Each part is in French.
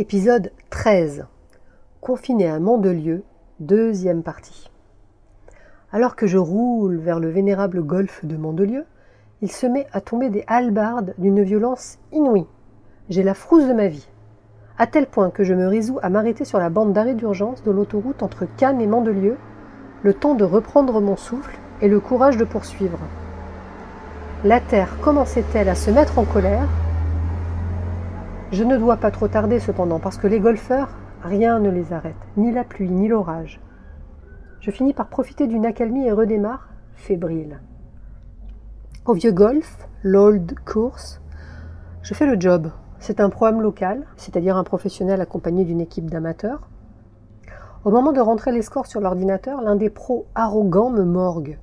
Épisode 13. Confiné à Mandelieu, deuxième partie. Alors que je roule vers le vénérable golfe de Mandelieu, il se met à tomber des halbardes d'une violence inouïe. J'ai la frousse de ma vie, à tel point que je me résous à m'arrêter sur la bande d'arrêt d'urgence de l'autoroute entre Cannes et Mandelieu, le temps de reprendre mon souffle et le courage de poursuivre. La terre commençait-elle à se mettre en colère? Je ne dois pas trop tarder cependant, parce que les golfeurs, rien ne les arrête, ni la pluie, ni l'orage. Je finis par profiter d'une accalmie et redémarre, fébrile. Au vieux golf, l'old course, je fais le job. C'est un programme local, c'est-à-dire un professionnel accompagné d'une équipe d'amateurs. Au moment de rentrer les scores sur l'ordinateur, l'un des pros arrogants me morgue.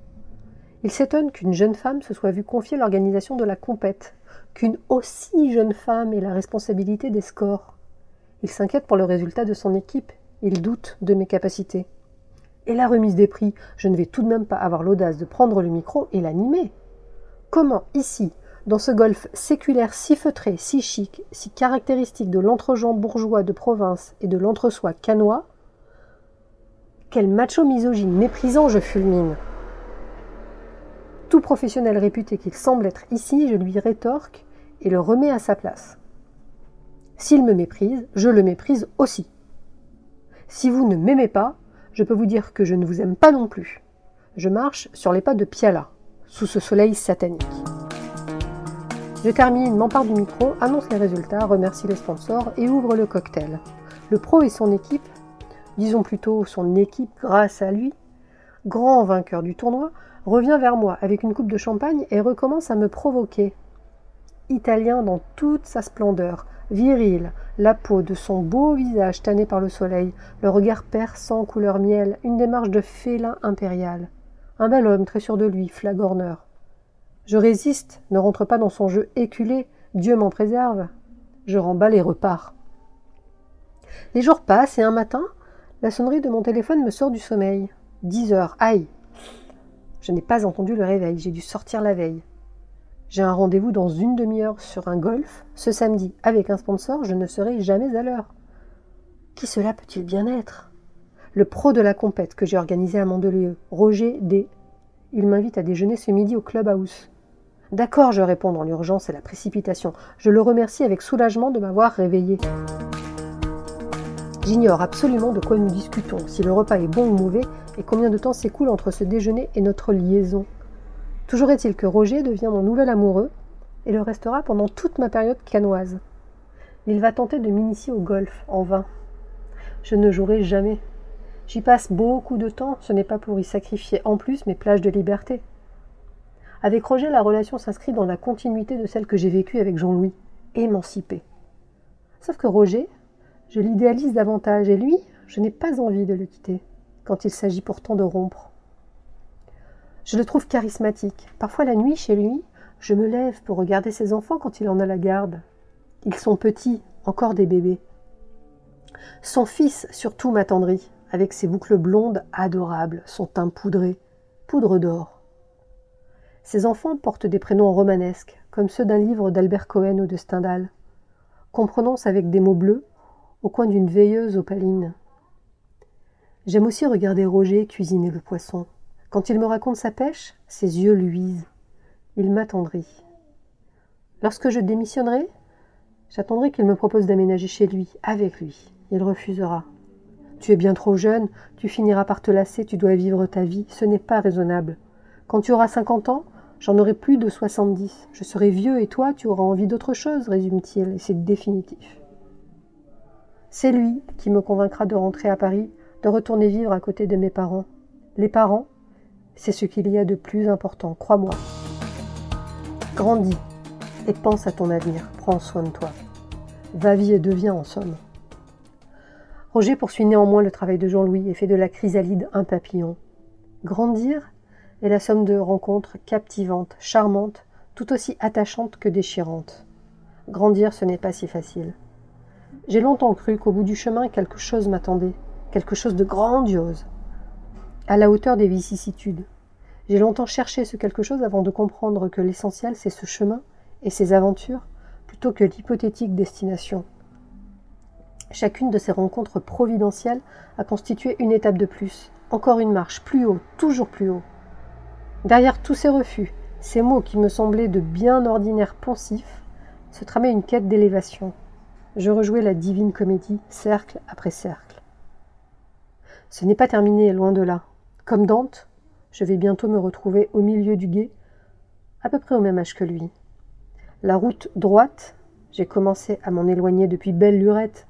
Il s'étonne qu'une jeune femme se soit vue confier l'organisation de la compète, qu'une aussi jeune femme ait la responsabilité des scores. Il s'inquiète pour le résultat de son équipe, il doute de mes capacités. Et la remise des prix, je ne vais tout de même pas avoir l'audace de prendre le micro et l'animer. Comment, ici, dans ce golf séculaire si feutré, si chic, si caractéristique de l'entregent bourgeois de province et de l'entre-soi canois, quel macho misogyne méprisant je fulmine. Tout professionnel réputé qu'il semble être ici, je lui rétorque et le remet à sa place. S'il me méprise, je le méprise aussi. Si vous ne m'aimez pas, je peux vous dire que je ne vous aime pas non plus. Je marche sur les pas de Piala, sous ce soleil satanique. Je termine, m'empare du micro, annonce les résultats, remercie les sponsors et ouvre le cocktail. Le pro et son équipe, disons plutôt son équipe grâce à lui, grand vainqueur du tournoi, revient vers moi avec une coupe de champagne et recommence à me provoquer italien dans toute sa splendeur, viril, la peau de son beau visage tanné par le soleil, le regard perçant couleur miel, une démarche de félin impérial. Un bel homme très sûr de lui, flagorneur. Je résiste, ne rentre pas dans son jeu éculé, Dieu m'en préserve. Je remballe et repars. Les jours passent et un matin, la sonnerie de mon téléphone me sort du sommeil. Dix heures, aïe. Je n'ai pas entendu le réveil, j'ai dû sortir la veille. J'ai un rendez-vous dans une demi-heure sur un golf. Ce samedi, avec un sponsor, je ne serai jamais à l'heure. Qui cela peut-il bien être? Le pro de la compète que j'ai organisé à Mandelieu, Roger D. Il m'invite à déjeuner ce midi au Clubhouse. D'accord, je réponds dans l'urgence et la précipitation. Je le remercie avec soulagement de m'avoir réveillé. J'ignore absolument de quoi nous discutons, si le repas est bon ou mauvais, et combien de temps s'écoule entre ce déjeuner et notre liaison. Toujours est-il que Roger devient mon nouvel amoureux et le restera pendant toute ma période canoise. Il va tenter de m'initier au golf, en vain. Je ne jouerai jamais. J'y passe beaucoup de temps, ce n'est pas pour y sacrifier en plus mes plages de liberté. Avec Roger, la relation s'inscrit dans la continuité de celle que j'ai vécue avec Jean-Louis, émancipé. Sauf que Roger, je l'idéalise davantage, et lui, je n'ai pas envie de le quitter, quand il s'agit pourtant de rompre. Je le trouve charismatique. Parfois la nuit, chez lui, je me lève pour regarder ses enfants quand il en a la garde. Ils sont petits, encore des bébés. Son fils surtout m'attendrit, avec ses boucles blondes adorables, son teint poudré, poudre d'or. Ses enfants portent des prénoms romanesques, comme ceux d'un livre d'Albert Cohen ou de Stendhal, qu'on prononce avec des mots bleus au coin d'une veilleuse opaline. J'aime aussi regarder Roger cuisiner le poisson. Quand il me raconte sa pêche, ses yeux luisent. Il m'attendrit. Lorsque je démissionnerai, j'attendrai qu'il me propose d'aménager chez lui, avec lui. Il refusera. Tu es bien trop jeune, tu finiras par te lasser, tu dois vivre ta vie, ce n'est pas raisonnable. Quand tu auras cinquante ans, J'en aurai plus de 70. Je serai vieux et toi, tu auras envie d'autre chose, résume-t-il, et c'est définitif. C'est lui qui me convaincra de rentrer à Paris, de retourner vivre à côté de mes parents. Les parents, c'est ce qu'il y a de plus important, crois-moi. Grandis et pense à ton avenir, prends soin de toi. Va-vie et deviens en somme. Roger poursuit néanmoins le travail de Jean-Louis et fait de la chrysalide un papillon. Grandir est la somme de rencontres captivantes, charmantes, tout aussi attachantes que déchirantes. Grandir, ce n'est pas si facile. J'ai longtemps cru qu'au bout du chemin, quelque chose m'attendait, quelque chose de grandiose, à la hauteur des vicissitudes. J'ai longtemps cherché ce quelque chose avant de comprendre que l'essentiel, c'est ce chemin et ses aventures, plutôt que l'hypothétique destination. Chacune de ces rencontres providentielles a constitué une étape de plus, encore une marche, plus haut, toujours plus haut. Derrière tous ces refus, ces mots qui me semblaient de bien ordinaires poncifs, se tramait une quête d'élévation. Je rejouais la divine comédie, cercle après cercle. Ce n'est pas terminé, loin de là. Comme Dante, je vais bientôt me retrouver au milieu du guet, à peu près au même âge que lui. La route droite, j'ai commencé à m'en éloigner depuis belle lurette,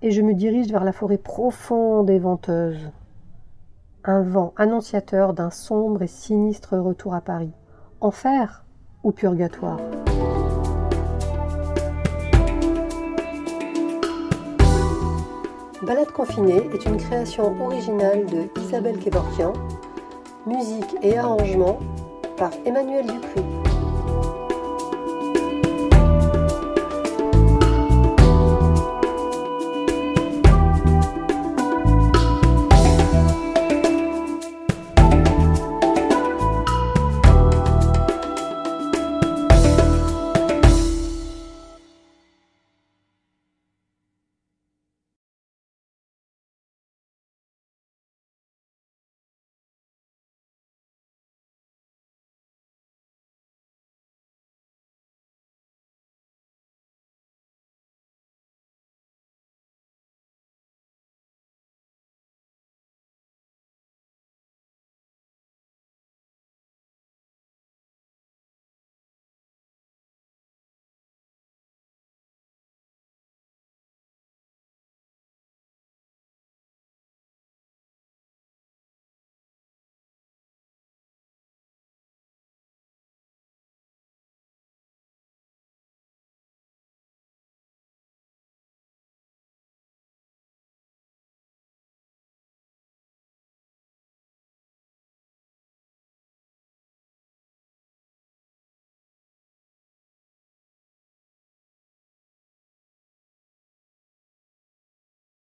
et je me dirige vers la forêt profonde et venteuse. Un vent annonciateur d'un sombre et sinistre retour à Paris. Enfer ou purgatoire? Balade confinée est une création originale de Isabelle Kevorkian, musique et arrangement par Emmanuel Dupuis.